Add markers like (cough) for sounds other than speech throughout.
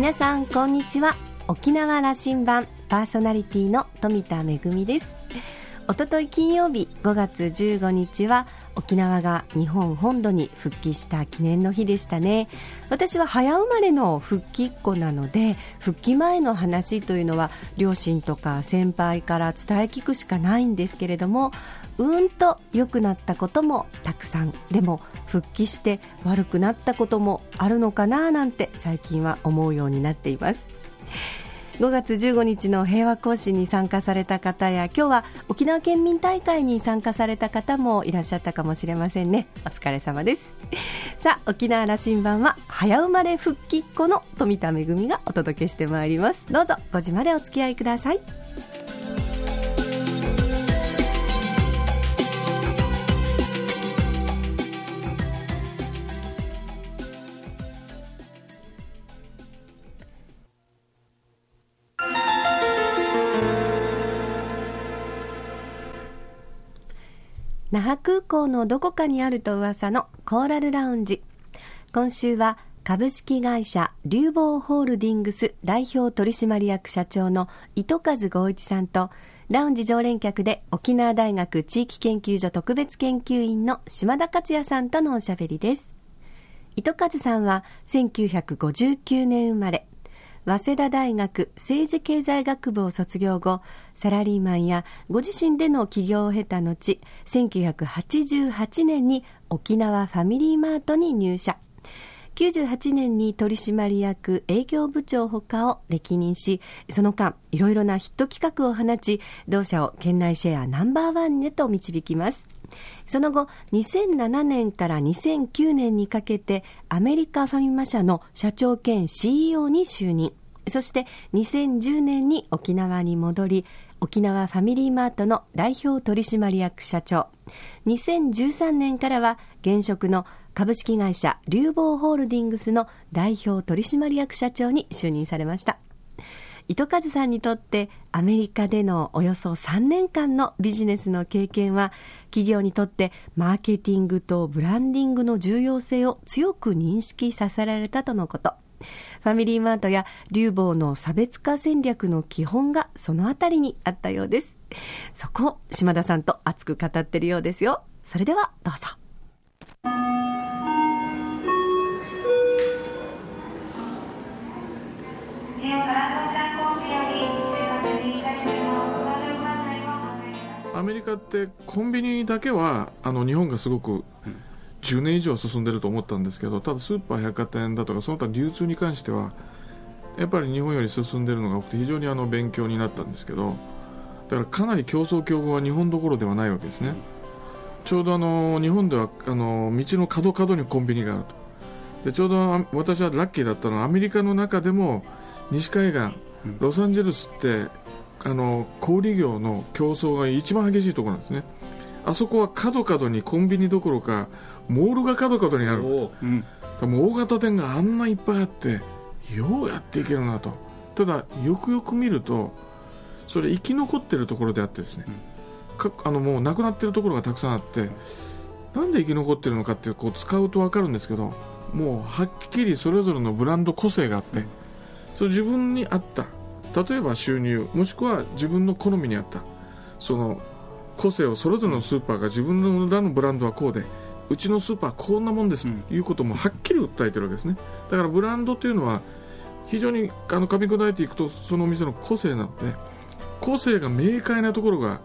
皆さんこんにちは。沖縄羅針盤パーソナリティの富田恵です。おととい金曜日5月15日は沖縄が日本本土に復帰した記念の日でしたね。私は早生まれの復帰っ子なので復帰前の話というのは両親とか先輩から伝え聞くしかないんですけれどもうんと良くなったこともたくさんでも復帰して悪くなったこともあるのかななんて最近は思うようになっています。5月15日の平和行進に参加された方や今日は沖縄県民大会に参加された方もいらっしゃったかもしれませんね。お疲れ様です。さあ沖縄羅針盤は早生まれ復帰っ子の富田恵がお届けしてまいります。どうぞ5時までお付き合いください。覇空港のどこかにあると噂のコーラルラウンジ。今週は株式会社流房ホールディングス代表取締役社長の糸数剛一さんとラウンジ常連客で沖縄大学地域研究所特別研究員の島田克也さんとのおしゃべりです。糸数さんは1959年生まれ。早稲田大学政治経済学部を卒業後サラリーマンやご自身での起業を経た後1988年に沖縄ファミリーマートに入社。98年に取締役営業部長ほかを歴任しその間いろいろなヒット企画を放ち同社を県内シェアナンバーワンへと導きます。その後2007年から2009年にかけてアメリカファミマ社の社長兼 CEO に就任。そして2010年に沖縄に戻り沖縄ファミリーマートの代表取締役社長。2013年からは現職の株式会社流房ホールディングスの代表取締役社長に就任されました。糸数さんにとってアメリカでのおよそ3年間のビジネスの経験は企業にとってマーケティングとブランディングの重要性を強く認識させられたとのこと。ファミリーマートや流房の差別化戦略の基本がそのあたりにあったようです。そこを島田さんと熱く語ってるようですよ。それではどうぞ。アメリカってコンビニだけはあの日本がすごく10年以上進んでると思ったんですけどただスーパー百貨店だとかその他流通に関してはやっぱり日本より進んでるのが多くて非常にあの勉強になったんですけどだからかなり競争競合は日本どころではないわけですね、ちょうどあの日本ではあの道の角角にコンビニがあると。でちょうど私はラッキーだったのはアメリカの中でも西海岸ロサンゼルスってあの小売業の競争が一番激しいところなんですね。あそこは角々にコンビニどころかモールが角々にある、う。ん、大型店があんないっぱいあってようやっていけるなと。ただよくよく見るとそれ生き残ってるところであってですね、うん、あのもうなくなってるところがたくさんあってなんで生き残ってるのかってこう使うと分かるんですけどもうはっきりそれぞれのブランド個性があって、それ自分に合った例えば収入もしくは自分の好みに合ったその個性をそれぞれのスーパーが自分のらのブランドはこうでうちのスーパーこんなもんですということもはっきり訴えてるわけですね。だからブランドというのは非常にあの噛み砕いていくとそのお店の個性なので個性が明快なところが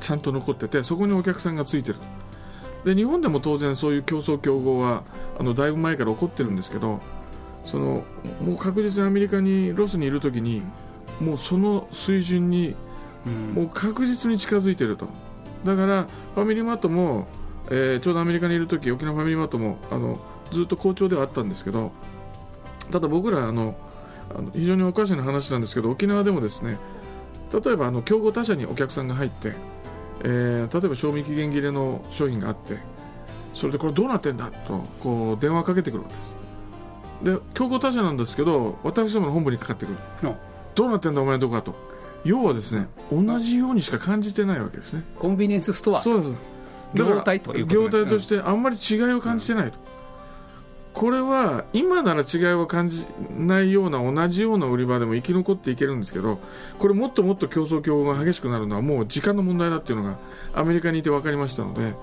ちゃんと残っててそこにお客さんがついてる。で日本でも当然そういう競争競合はあのだいぶ前から起こってるんですけどそのもう確実にアメリカにロスにいるときにもうその水準にもう確実に近づいていると。だからファミリーマートもえー、ちょうどアメリカにいる時沖縄ファミリーマートもあのずっと好調ではあったんですけどただ僕らあのあの非常におかしな話なんですけど沖縄でもですね例えばあの競合他社にお客さんが入って、えー、例えば賞味期限切れの商品があってそれでこれどうなってんだ？とこう電話かけてくるわけです。で競合他社なんですけど私どもの本部にかかってくる、うん、どうなってんだお前のとこかと。要はですね同じようにしか感じてないわけですね。コンビニエンスストア。そうです業態という業態としてあんまり違いを感じてないと、これは今なら違いを感じないような同じような売り場でも生き残っていけるんですけどこれもっともっと競争競合が激しくなるのはもう時間の問題だっていうのがアメリカにいて分かりましたので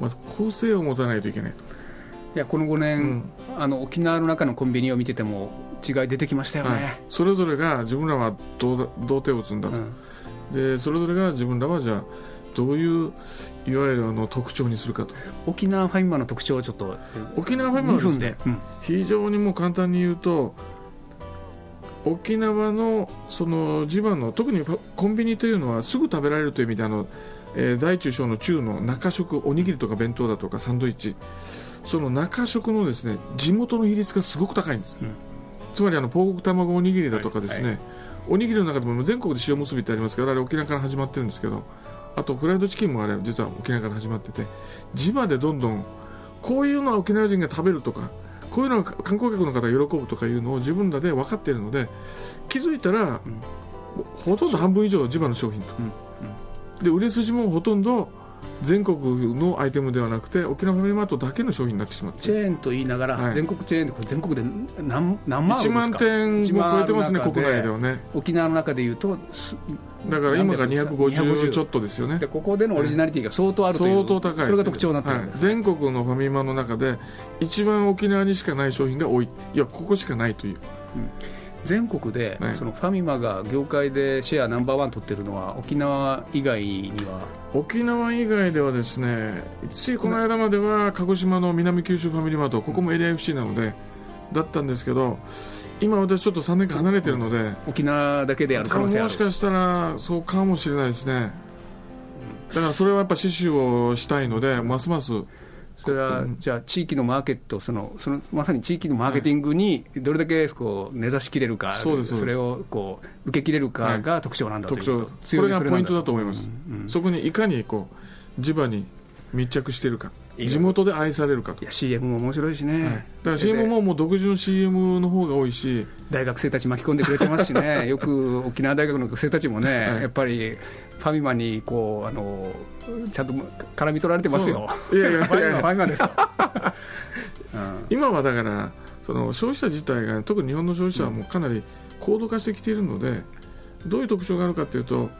まず構成を持たないといけないいやこの5年、うん、あの沖縄の中のコンビニを見てても違い出てきましたよね、はい、それぞれが自分らはどう手を打つんだと、うん、でそれぞれが自分らはじゃあどういういわゆるあの特徴にするかと。沖縄ファミマの特徴をちょっと沖縄ファミマはですね、うん、非常にもう簡単に言うと沖縄のその地場の特にコンビニというのはすぐ食べられるという意味であの、えー、大中小の中の中食おにぎりとか弁当だとかサンドイッチ。その中食のですね地元の比率がすごく高いんです、うん、つまりあのポーク卵おにぎりだとかですね、はいはい、おにぎりの中でも全国で塩むすびってありますけどあれ沖縄から始まってるんですけどあとフライドチキンもあれ実は沖縄から始まってて地場でどんどんこういうのは沖縄人が食べるとかこういうのは観光客の方が喜ぶとかいうのを自分らで分かっているので気づいたら、うん、ほとんど半分以上地場の商品と、うん。うん、で売れ筋もほとんど全国のアイテムではなくて沖縄ファミリーマートだけの商品になってしまって。チェーンと言いながら、はい、全国チェーンで全国で何何万1万点も超えてますね国内ではね。沖縄の中でいうとだから今が250ちょっとですよね。でここでのオリジナリティが相当あるという、相当高いそれが特徴になってる、はい、全国のファミマの中で一番沖縄にしかない商品が多い。いやここしかないという、うん全国で、そのファミマが業界でシェアナンバーワン取ってるのは沖縄以外には？沖縄以外ではですねついこの間までは鹿児島の南九州ファミリーマートここもエリア FC なのでだったんですけど今私ちょっと3年間離れてるので沖縄だけでやる可能性もしかしたらそうかもしれないですね。だからそれはやっぱ死守をしたいのでますますそれは、じゃあ、地域のマーケット、そのそのまさに地域のマーケティングにどれだけこう根ざしきれるか、そそれをこう受けきれるかが特徴なんだということ、これがポイントだと思います、うんうん、そこにいかにこう地場に密着しているか。地元で愛されるかと。いや CM も面白いしね、はい、だから CM ももう独自の CM の方が多いし。大学生たち巻き込んでくれてますしね。(laughs) よく沖縄大学の学生たちもね、はい、やっぱりファミマにこうあのちゃんと絡み取られてますよ。いやいやファミマです。うん、今はだからその消費者自体が特に日本の消費者はもうかなり高度化してきているので、どういう特徴があるかというと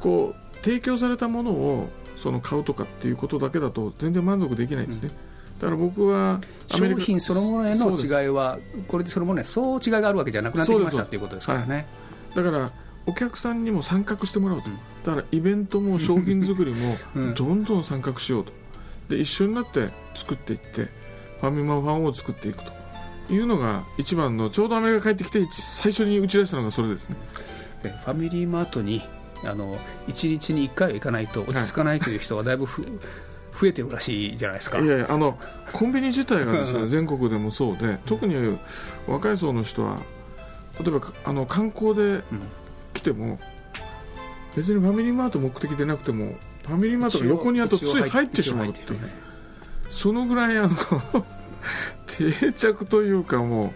こう提供されたものをその買うとかっていうことだけだと全然満足できないんですね、うん、だから僕は商品そのものへの違いはこれでそのものへそう違いがあるわけじゃなくなってきましたっていうことですからね、はい、だからお客さんにも参画してもらうと、うん、だからイベントも商品作りもどんどん参画しようと。で一緒になって作っていってファミマファンを作っていくというのが一番のちょうどアメリカ帰ってきて最初に打ち出したのがそれですね。ファミリーマートにあの1日に1回は行かないと落ち着かないという人がだいぶふ、はい、増えてるらしいじゃないですか。いやいやあのコンビニ自体がですね全国でもそうで特に若い層の人は例えばあの観光で来ても、別にファミリーマート目的でなくてもファミリーマートが横にあとつい入ってしまうっていう、ね、そのぐらいあの (laughs) 定着というかも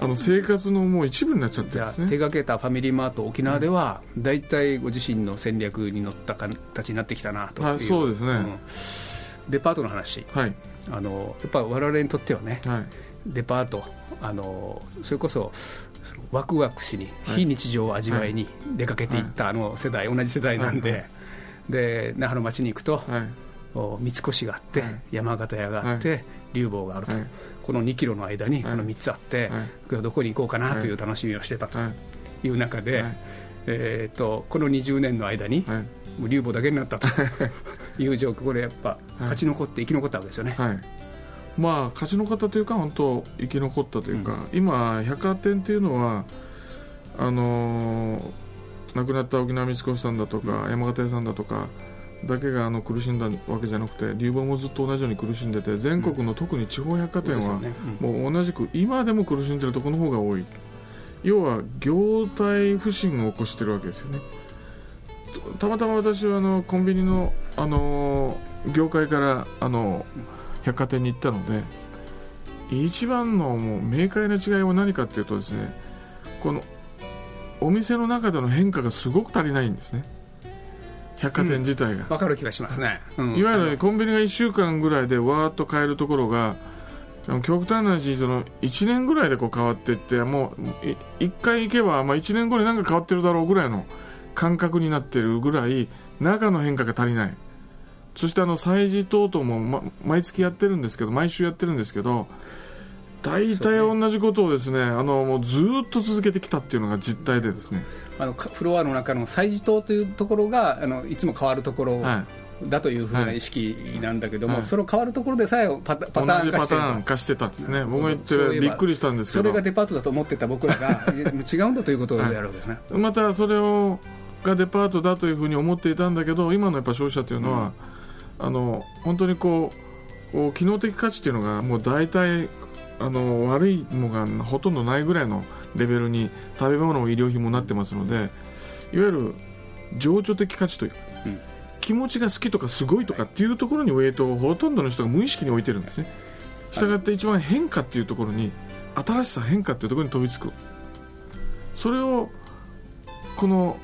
うあの生活のもう一部になっちゃってるんですね。手がけたファミリーマート沖縄では大体ご自身の戦略に乗った形になってきたなという、はい、そうですね、うん、デパートの話、はい、あのやっぱ我々にとってはね、はい、デパートあのそれこそワクワクしに、非日常を味わいに出かけていったあの世代、同じ世代なんで、で那覇の町に行くと、三越があって、山形屋があって、竜坊があると、この2キロの間にこの3つあって、どこに行こうかなという楽しみをしてたとい。う中で、えー、とこの20年の間に、もう竜坊だけになったという状況、これやっぱ勝ち残って生き残ったわけですよね。まあ勝ち残ったというか本当生き残ったというか、うん、今百貨店っていうのはあのー、亡くなった沖縄三越さんだとか、うん、山形屋さんだとかだけがあの苦しんだわけじゃなくて流房もずっと同じように苦しんでて全国の特に地方百貨店はもう同じく今でも苦しんでるところの方が多い。要は業態不振を起こしてるわけですよね。たまたま私はあのコンビニの、あのー、業界からあのー百貨店に行ったので一番のもう明快な違いは何かっていうとですねこのお店の中での変化がすごく足りないんですね。百貨店自体が、うん、かる気がしますね、うん、いわゆるコンビニが1週間ぐらいでわーっと買えるところが極端な話その1年ぐらいでこう変わっていってもう1回行けば、まあ、1年後に何か変わってるだろうぐらいの感覚になってるぐらい中の変化が足りないそしてあの催事等々も、ま、毎月やってるんですけど毎週やってるんですけど大体同じことをですね、ね、あのもうずっと続けてきたっていうのが実態でですね。あのフロアの中の催事棟というところがあのいつも変わるところ、だというふうな意識なんだけども、はい、その変わるところでさえパタパターン化してパターン化してたんですね、僕が言ってびっくりしたんですけど、それがデパートだと思ってた僕らが、(laughs) 違うんだということであるわけですね、はい、またそれをがデパートだというふうに思っていたんだけど、今のやっぱ消費者というのは、うん、あの本当にこう、機能的価値というのが、もう大体あの悪いのがほとんどないぐらいのレベルに食べ物も医療品もなってますので、いわゆる情緒的価値というか、うん。気持ちが好きとかすごいとかっていうところにウエイトをほとんどの人が無意識に置いてるんですね。したがって一番変化っていうところに新しさ変化っていうところに飛びつく。それをこの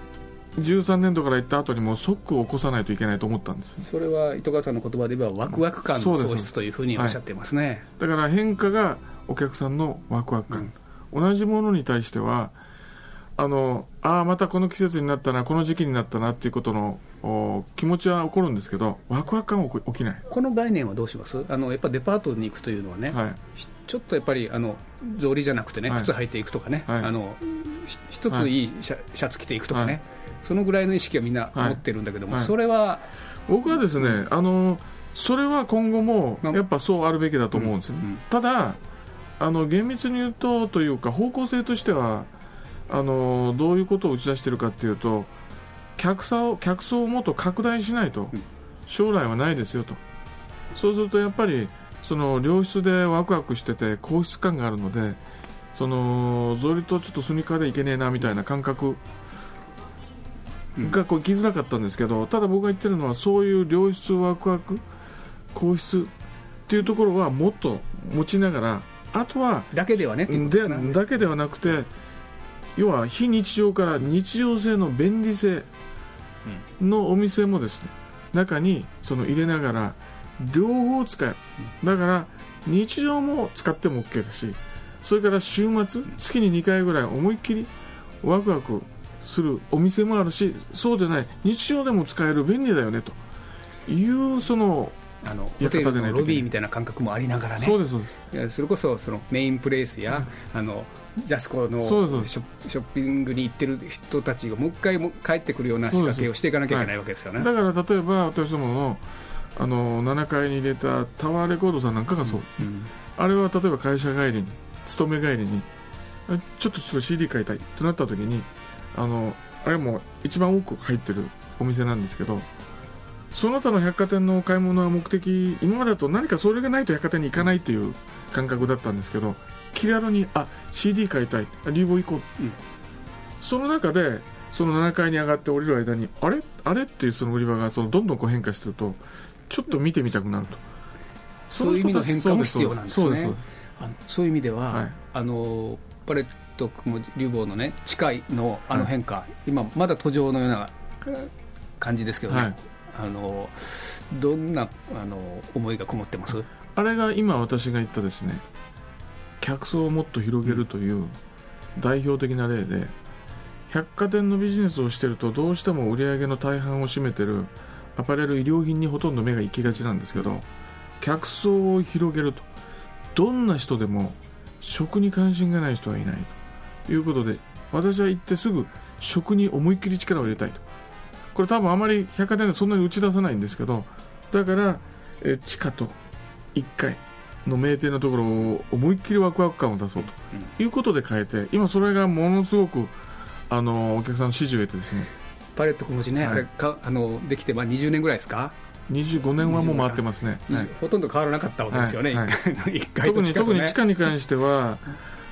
13年度から行った後にも即起こさないといけないと思ったんですそれは糸川さんの言葉で言えばワクワク感の喪失というふうにおっしゃってますね、はい、だから変化がお客さんのワクワク感、うん、同じものに対してはあのああまたこの季節になったなこの時期になったなっていうことの気持ちは起こるんですけどワクワク感は起きない。この概念はどうします？あのやっぱデパートに行くというのはね、はい、ちょっとやっぱりあの草履じゃなくてね、靴履いていくとかね、はい、あの一ついいシャ,、シャツ着ていくとかね、そのぐらいの意識はみんな持ってるんだけども、それは僕はですねあのそれは今後もやっぱそうあるべきだと思うんです、うんうん、ただあの厳密に言うとというか方向性としてはあのどういうことを打ち出しているかというと客層を客層をもっと拡大しないと将来はないですよと。そうするとやっぱりその良質でワクワクしてて高質感があるのでその草履とちょっとスニーカーでいけねえなみたいな感覚がこう来づらかったんですけどただ僕が言ってるのはそういう良質ワクワク高質っていうところはもっと持ちながらあとはだけではねだけではなくて要は非日常から日常性の便利性のお店もですね中にその入れながら両方使える。だから日常も使っても OK だしそれから週末月に2回ぐらい思いっきりワクワクするお店もあるしそうでない日常でも使える便利だよねというそのあのホテルのロビーみたいな感覚もありながらね。そうですそうです。それこそそのメインプレイスや、うん、あのジャスコのショッピングに行ってる人たちがもう一回も帰ってくるような仕掛けをしていかなきゃいけないわけですよね、はい、だから例えば私どものあの7階に入れたタワーレコードさんなんかがそう、うん。うん、あれは例えば会社帰りに勤め帰りにちょっとちょっと CD 買いたいとなった時にあのあれも一番多く入ってるお店なんですけどその他の百貨店の買い物は目的今までだと何かそれがないと百貨店に行かないという感覚だったんですけど気軽にあ CD 買いたいリーボ行こう、うん、その中でその7階に上がって降りる間にあれ？あれっていうその売り場がそのどんどんこう変化してるとちょっと見てみたくなると。そういう意味の変化も必要なんですね。あのそういう意味では、はい、あのパレットもリュボーのね近いのあの変化、はい、今まだ途上のような感じですけどね、はい、あのどんなあの思いがこもってますあれが今私が言ったですね客層をもっと広げるという代表的な例で百貨店のビジネスをしているとどうしても売り上げの大半を占めてるアパレル衣料品にほとんど目が行きがちなんですけど客層を広げるとどんな人でも食に関心がない人はいないということで私は行ってすぐ食に思いっきり力を入れたいと。これ多分あまり百貨店でそんなに打ち出さないんですけどだからえ地下と1階の名店のところを思いっきりワクワク感を出そうと。いうことで変えて今それがものすごくあのお客さんの支持を得てですね。パレット小文ね、はい、あれかあのできてまあ20年ぐらいですか？25年はもう回ってますね、はい、ほとんど変わらなかったわけですよね、はい。はい、特に特に地下に関しては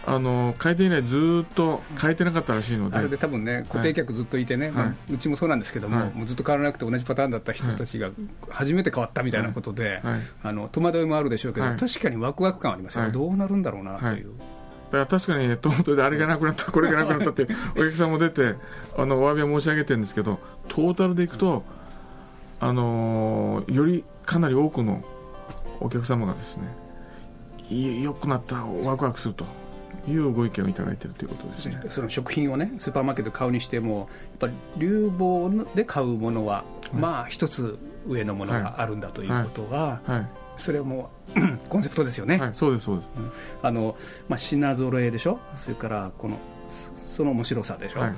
あの開店以来ずっと変えてなかったらしいので、あれで多分ね、固定客ずっといてね、はい。まあ、うちもそうなんですけども、はい、もうずっと変わらなくて同じパターンだった人たちが初めて変わったみたいなことで、はい、あの戸惑いもあるでしょうけど、確かにワクワク感ありますよ、どうなるんだろうなという。だから確かにトマトであれがなくなった、(laughs) これがなくなったってお客さんも出て、あのお詫びは申し上げてるんですけど、トータルでいくと、あのー、よりかなり多くのお客様がですね、良くなったワクワクするというご意見をいただいているということですね。その食品をねスーパーマーケットで買うにしてもやっぱり流房で買うものは、はい、まあ一つ上のものがあるんだということは、はい。はい、それはもう (clears throat) コンセプトですよね、そうですそうです、うん、あのまあ、品揃えでしょ？それからこのその面白さでしょ、はい、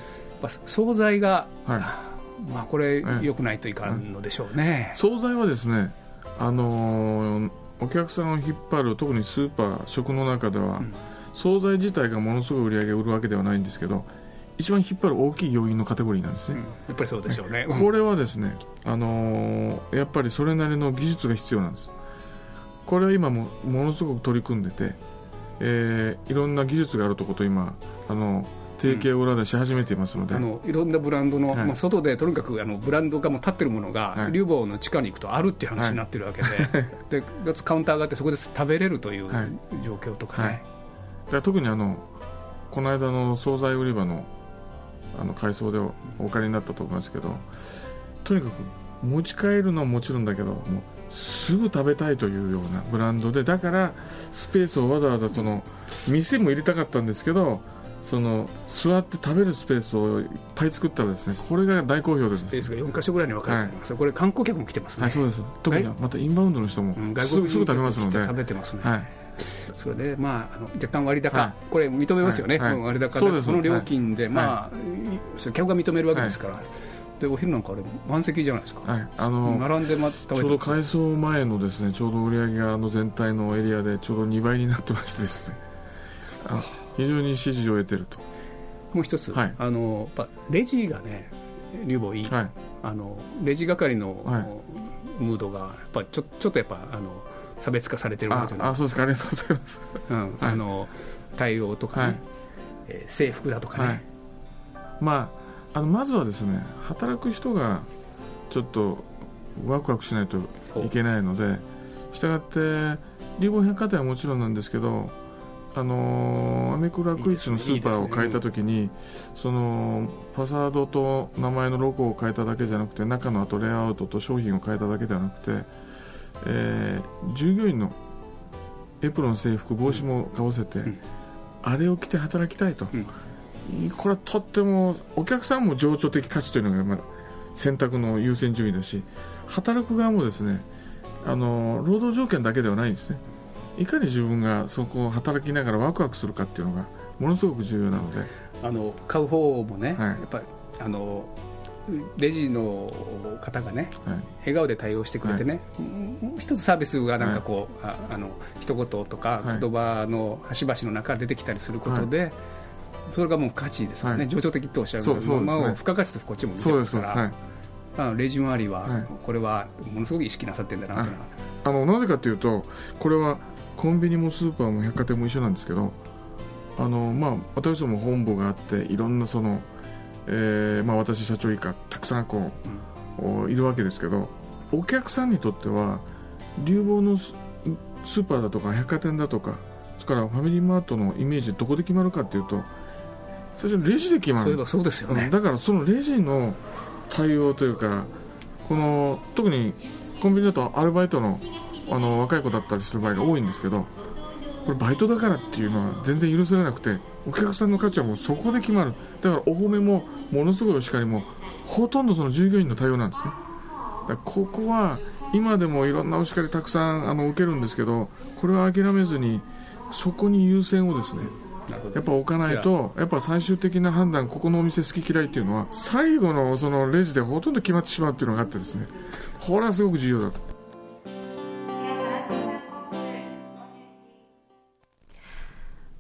惣菜が、まあ、これ、よくないといかんのでしょうね、惣菜はですね、あのー、お客さんを引っ張る特にスーパー食の中では、うん惣菜自体がものすごい売り上げを売るわけではないんですけど一番引っ張る大きい要因のカテゴリーなんですね、うん、やっぱりそうでしょうね、これはですね、あのー、やっぱりそれなりの技術が必要なんです。これは今もものすごく取り組んでて、えー、いろんな技術があるとこと今あの提携を裏でし始めていますので、うん、あのいろんなブランドの、はい、まあ、外でとにかくあのブランドがもう立ってるものが、はい、流房の地下に行くとあるっていう話になってるわけで、はい、でカウンターがあってそこで食べれるという状況とかね、で特にあのこの間の惣菜売り場のあの改装でお借りになったと思いますけどとにかく持ち帰るのはもちろんだけどもうすぐ食べたいというようなブランドでだからスペースをわざわざその店も入れたかったんですけどその座って食べるスペースをいっぱい作ったらですねこれが大好評です。スペースが4か所ぐらいに分かれてます、はい、これ観光客も来てますね、はい、そうです。特にまたインバウンドの人もすぐ,、すぐ食べますので。食べてますね、はいそれで、まあ、あの若干割高、はい、これ認めますよね、はい。はい、割高で。その料金で、まあ、客が認めるわけですから。でお昼なんかあれ満席じゃないですか、はい、あの並んで、ま、ちょうど改装前のですねちょうど売り上げがあの全体のエリアでちょうど2倍になってましてですね。あ。非常に支持を得てると。もう一つ、はい、あのやっぱレジがね乳房いい、はい、あのレジ係の、ムードがやっぱちょちょっとやっぱあの差別化されてるわけじゃない。あそうですか。ありがとうございます、うん、はい、あの対応とかね、はい、えー、制服だとかね、はい、まああのまずはですね働く人がちょっとワクワクしないといけないのでしたがってリボン百貨店はもちろんなんですけどあのアメクラクイチのスーパーを変えた時に、そのファサードと名前のロゴを変えただけじゃなくて中のあとレイアウトと商品を変えただけではなくてえー、従業員のエプロン制服帽子もかぶせて、うん、あれを着て働きたいと、うん、これはとってもお客さんも情緒的価値というのが、まあ、選択の優先順位だし働く側もですねあの労働条件だけではないんですね。いかに自分がそこを働きながらワクワクするかっていうのがものすごく重要なので。あの買う方もね、はい、やっぱりあのレジの方がね、はい、笑顔で対応してくれてね、はい、一つサービスがなんかこう、はい、ああの一言とか言葉の端々の中出てきたりすることで、それがもう価値ですよね、情緒的とおっしゃるので、まあ、付加価値とこっちも見てますから。あレジ周りは、これはものすごく意識なさってるんだなと、あのなぜかというとこれはコンビニもスーパーも百貨店も一緒なんですけどあの、まあ、私ども本部があっていろんなそのえーまあ、私社長以下たくさんこう、うん、いるわけですけどお客さんにとっては流房のスーパーだとか百貨店だとかそれからファミリーマートのイメージどこで決まるかというと最初レジで決まる。そうですよね。だからそのレジの対応というかこの特にコンビニだとアルバイトのあの若い子だったりする場合が多いんですけどこれバイトだからっていうのは全然許されなくてお客さんの価値はもうそこで決まる。だからお褒めもものすごいお叱りもほとんどその従業員の対応なんですね。だここは今でもいろんなお叱りたくさんあの受けるんですけどこれを諦めずにそこに優先をですねやっぱ置かないとやっぱ最終的な判断ここのお店好き嫌いっていうのは最後のそのレジでほとんど決まってしまうっていうのがあってですねこれはすごく重要だと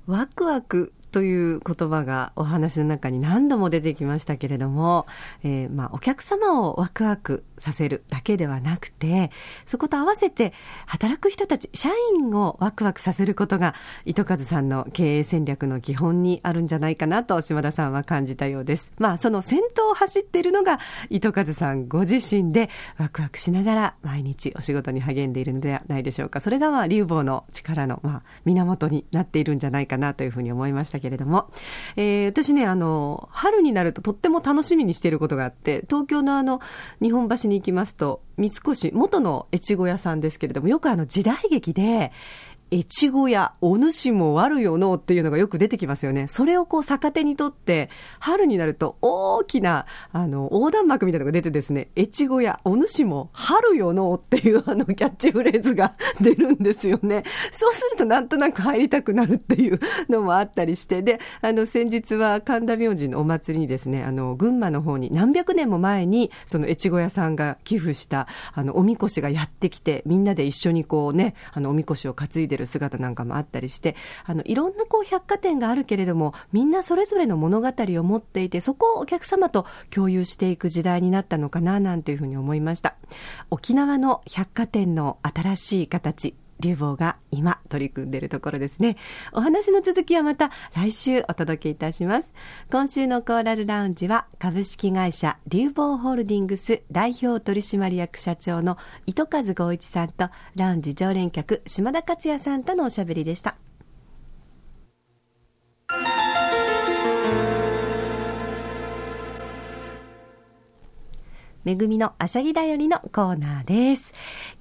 ワクワクという言葉がお話の中に何度も出てきましたけれども、えー、まあお客様をワクワクさせるだけではなくて、そこと合わせて働く人たち、社員をワクワクさせることが、糸数さんの経営戦略の基本にあるんじゃないかなと島田さんは感じたようです。まあその先頭を走っているのが糸数さんご自身でワクワクしながら毎日お仕事に励んでいるのではないでしょうか。それがまあ流房の力のまあ源になっているんじゃないかなというふうに思いましたけけれども、えー、私ね、あの、春になるととっても楽しみにしていることがあって、東京のあの、日本橋に行きますと、三越、元の越後屋さんですけれども、よくあの時代劇で、越後やお主も悪よのっていうのがよく出てきますよね。それをこう逆手にとって、春になると大きな、あの、横断幕みたいなのが出てですね、越後やお主も春よのっていうあのキャッチフレーズが出るんですよね。そうするとなんとなく入りたくなるっていう (laughs) のもあったりして、で、あの、先日は神田明神のお祭りにですね、あの、群馬の方に何百年も前に、その越後屋さんが寄付した、あの、おみこしがやってきて、みんなで一緒にこうね、あの、おみこしを担いでる姿なんかもあったりして、あの、いろんなこう百貨店があるけれども、みんなそれぞれの物語を持っていて、そこをお客様と共有していく時代になったのかな、なんていうふうに思いました。沖縄の百貨店の新しい形、流房が今取り組んでいるところですね。お話の続きはまた来週お届けいたします。今週のコーラルラウンジは株式会社流房ホールディングス代表取締役社長の糸数剛一さんとラウンジ常連客島田克也さんとのおしゃべりでした。めぐみのあしゃぎだよりのコーナーです。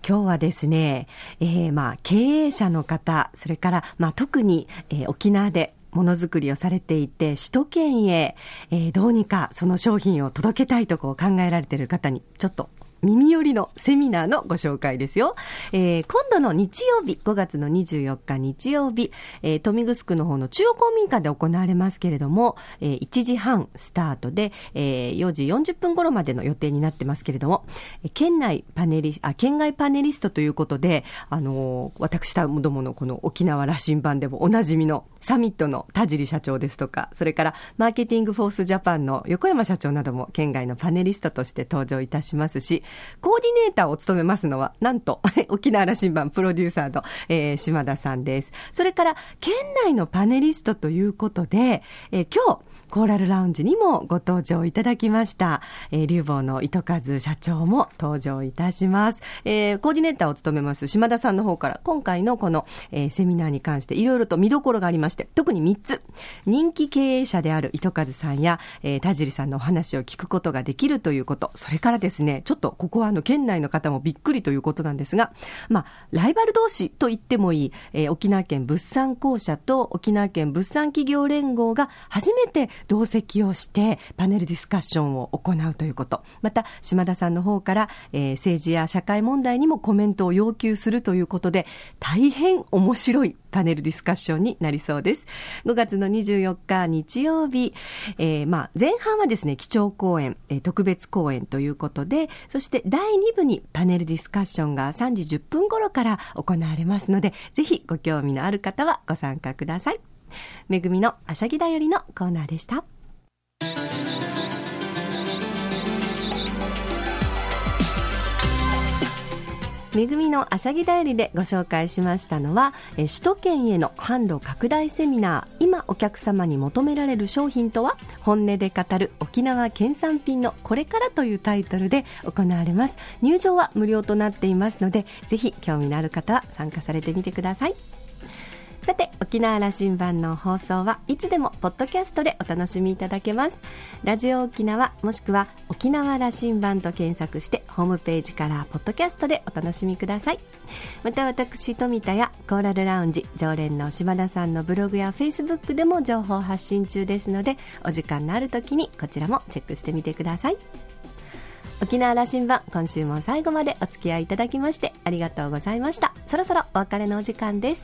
今日はですね、えー、まあ、経営者の方、それから、まあ、特に、えー、沖縄でものづくりをされていて、首都圏へ、えー、どうにかその商品を届けたいとこう考えられている方に、ちょっと耳寄りのセミナーのご紹介ですよ。えー、今度の日曜日、5月の24日日曜日、えー、富城の方の中央公民館で行われますけれども、えー、1時半スタートで、えー、4時40分頃までの予定になってますけれども、県内パネリ、あ、県外パネリストということで、あのー、私どものこの沖縄羅針盤でもおなじみのサミットの田尻社長ですとか、それからマーケティングフォースジャパンの横山社長なども県外のパネリストとして登場いたしますし、コーディネーターを務めますのは、なんと、(laughs) 沖縄羅針盤プロデューサーの、えー、島田さんです。それから、県内のパネリストということで、えー、今日、コーラルラウンジにもご登場いただきました、えー、流房の糸数社長も登場いたします。えー、コーディネーターを務めます島田さんの方から、今回のこの、えー、セミナーに関していろいろと見どころがありまして、特に3つ、人気経営者である糸数さんや、えー、田尻さんのお話を聞くことができるということ、それからですね、ちょっとここはあの、県内の方もびっくりということなんですが、まあ、ライバル同士と言ってもいい、えー、沖縄県物産公社と沖縄県物産企業連合が初めて同席をしてパネルディスカッションを行うということ。また、島田さんの方から、えー、政治や社会問題にもコメントを要求するということで、大変面白いパネルディスカッションになりそうです。5月の24日日曜日、えー、まあ、前半はですね、基調講演、えー、特別講演ということで、そして第2部にパネルディスカッションが3時10分頃から行われますので、ぜひご興味のある方はご参加ください。めぐみのあしゃぎだよりのコーナーでした。めぐみのあしゃぎだよりでご紹介しましたのは、首都圏への販路拡大セミナー、今お客様に求められる商品とは、本音で語る沖縄県産品のこれからというタイトルで行われます。入場は無料となっていますので、ぜひ興味のある方は参加されてみてください。さて沖縄羅針盤の放送はいつでもポッドキャストでお楽しみいただけます。ラジオ沖縄もしくは沖縄羅針盤と検索してホームページからポッドキャストでお楽しみください。また私富田やコーラルラウンジ常連の島田さんのブログやフェイスブックでも情報発信中ですのでお時間のある時にこちらもチェックしてみてください。沖縄羅針盤今週も最後までお付き合いいただきましてありがとうございました。そろそろお別れのお時間です。